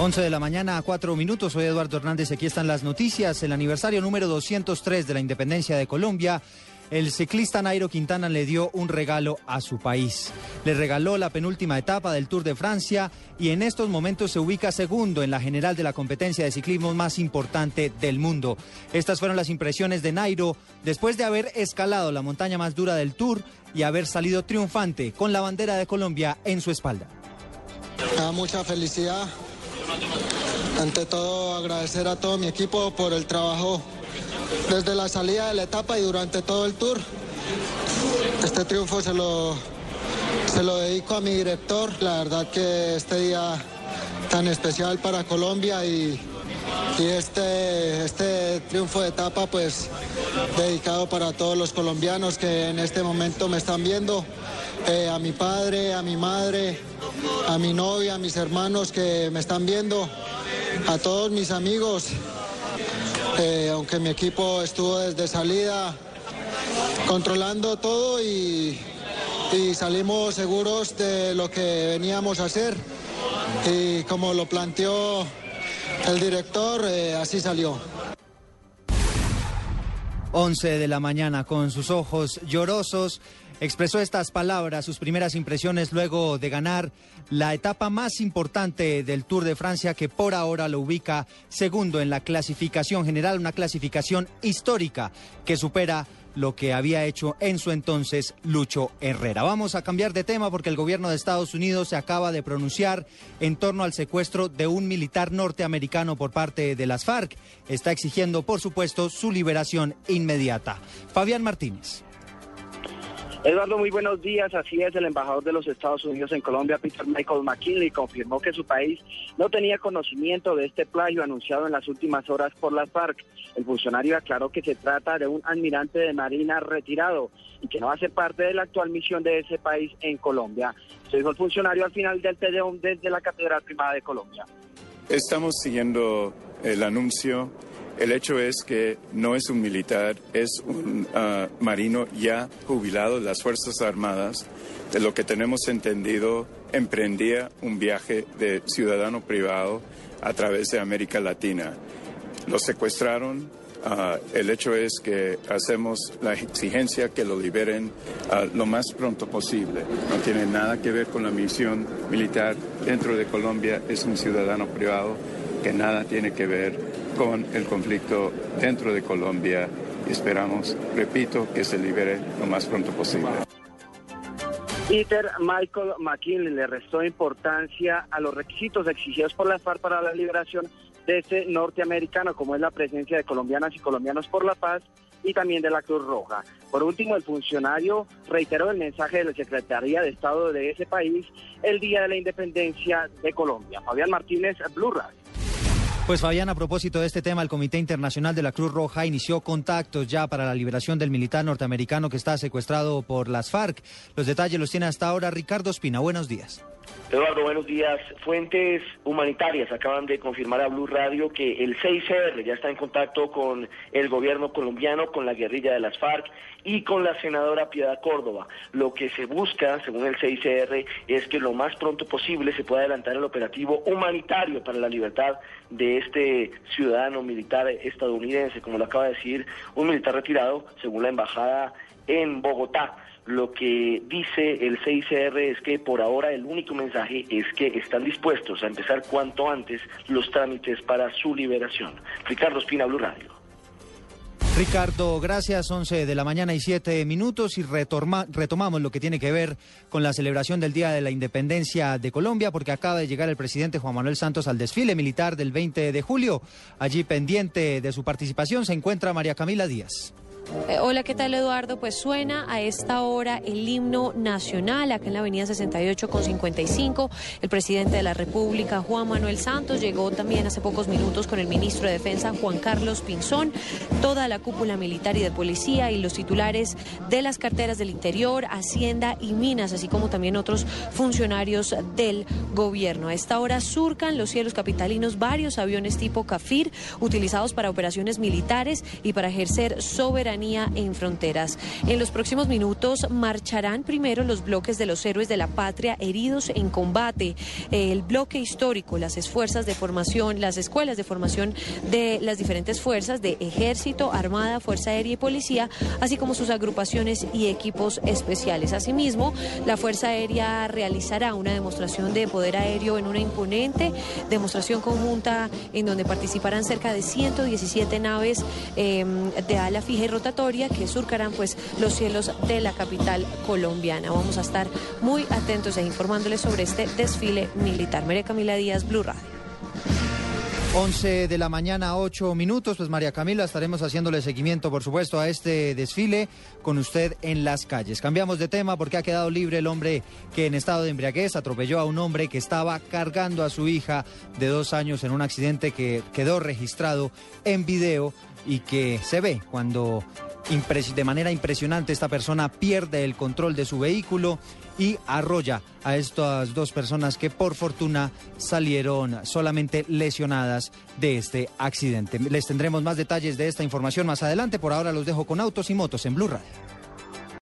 11 de la mañana a 4 minutos. Soy Eduardo Hernández. Aquí están las noticias. El aniversario número 203 de la independencia de Colombia. El ciclista Nairo Quintana le dio un regalo a su país. Le regaló la penúltima etapa del Tour de Francia y en estos momentos se ubica segundo en la general de la competencia de ciclismo más importante del mundo. Estas fueron las impresiones de Nairo después de haber escalado la montaña más dura del Tour y haber salido triunfante con la bandera de Colombia en su espalda. Da mucha felicidad. Ante todo agradecer a todo mi equipo por el trabajo desde la salida de la etapa y durante todo el tour. Este triunfo se lo, se lo dedico a mi director. La verdad que este día tan especial para Colombia y, y este, este triunfo de etapa pues dedicado para todos los colombianos que en este momento me están viendo, eh, a mi padre, a mi madre, a mi novia, a mis hermanos que me están viendo, a todos mis amigos, eh, aunque mi equipo estuvo desde salida controlando todo y, y salimos seguros de lo que veníamos a hacer y como lo planteó el director, eh, así salió. 11 de la mañana con sus ojos llorosos. Expresó estas palabras, sus primeras impresiones luego de ganar la etapa más importante del Tour de Francia que por ahora lo ubica segundo en la clasificación general, una clasificación histórica que supera lo que había hecho en su entonces Lucho Herrera. Vamos a cambiar de tema porque el gobierno de Estados Unidos se acaba de pronunciar en torno al secuestro de un militar norteamericano por parte de las FARC. Está exigiendo, por supuesto, su liberación inmediata. Fabián Martínez. Eduardo, muy buenos días. Así es, el embajador de los Estados Unidos en Colombia, Peter Michael McKinley, confirmó que su país no tenía conocimiento de este plagio anunciado en las últimas horas por las FARC. El funcionario aclaró que se trata de un almirante de Marina retirado y que no hace parte de la actual misión de ese país en Colombia. Se dijo el funcionario al final del TDOM desde la Catedral Primada de Colombia. Estamos siguiendo el anuncio el hecho es que no es un militar, es un uh, marino ya jubilado de las Fuerzas Armadas. De lo que tenemos entendido, emprendía un viaje de ciudadano privado a través de América Latina. Lo secuestraron. Uh, el hecho es que hacemos la exigencia que lo liberen uh, lo más pronto posible. No tiene nada que ver con la misión militar dentro de Colombia. Es un ciudadano privado que nada tiene que ver con el conflicto dentro de Colombia esperamos, repito, que se libere lo más pronto posible. Peter Michael McKinley le restó importancia a los requisitos exigidos por la FARC para la liberación de este norteamericano, como es la presencia de colombianas y colombianos por la paz y también de la Cruz Roja. Por último, el funcionario reiteró el mensaje de la Secretaría de Estado de ese país el día de la independencia de Colombia. Fabián Martínez, Blue Radio. Pues Fabián, a propósito de este tema, el Comité Internacional de la Cruz Roja inició contactos ya para la liberación del militar norteamericano que está secuestrado por las FARC. Los detalles los tiene hasta ahora Ricardo Espina. Buenos días. Eduardo, buenos días. Fuentes humanitarias acaban de confirmar a Blue Radio que el 6R ya está en contacto con el gobierno colombiano, con la guerrilla de las FARC y con la senadora Piedad Córdoba. Lo que se busca, según el 6R, es que lo más pronto posible se pueda adelantar el operativo humanitario para la libertad de este ciudadano militar estadounidense, como lo acaba de decir un militar retirado, según la embajada en Bogotá. Lo que dice el CICR es que por ahora el único mensaje es que están dispuestos a empezar cuanto antes los trámites para su liberación. Ricardo Espina, Blue Radio. Ricardo, gracias. 11 de la mañana y 7 minutos y retomamos lo que tiene que ver con la celebración del Día de la Independencia de Colombia porque acaba de llegar el presidente Juan Manuel Santos al desfile militar del 20 de julio. Allí pendiente de su participación se encuentra María Camila Díaz. Eh, hola, ¿qué tal Eduardo? Pues suena a esta hora el himno nacional acá en la avenida 68 con 55. El presidente de la República, Juan Manuel Santos, llegó también hace pocos minutos con el ministro de Defensa, Juan Carlos Pinzón, toda la cúpula militar y de policía y los titulares de las carteras del Interior, Hacienda y Minas, así como también otros funcionarios del gobierno. A esta hora surcan los cielos capitalinos varios aviones tipo CAFIR utilizados para operaciones militares y para ejercer soberanía en fronteras. En los próximos minutos marcharán primero los bloques de los héroes de la patria heridos en combate, el bloque histórico, las esfuerzas de formación, las escuelas de formación de las diferentes fuerzas de ejército, armada, fuerza aérea y policía, así como sus agrupaciones y equipos especiales. Asimismo, la Fuerza Aérea realizará una demostración de poder aéreo en una imponente demostración conjunta en donde participarán cerca de 117 naves em, de ala fija y que surcarán pues los cielos de la capital colombiana. Vamos a estar muy atentos e informándoles sobre este desfile militar. María Camila Díaz, Blue Radio. 11 de la mañana, 8 minutos. Pues María Camila, estaremos haciéndole seguimiento, por supuesto, a este desfile con usted en las calles. Cambiamos de tema porque ha quedado libre el hombre que en estado de embriaguez atropelló a un hombre que estaba cargando a su hija de dos años en un accidente que quedó registrado en video y que se ve cuando de manera impresionante esta persona pierde el control de su vehículo y arrolla a estas dos personas que por fortuna salieron solamente lesionadas de este accidente. Les tendremos más detalles de esta información más adelante. Por ahora los dejo con autos y motos en Blue Radio.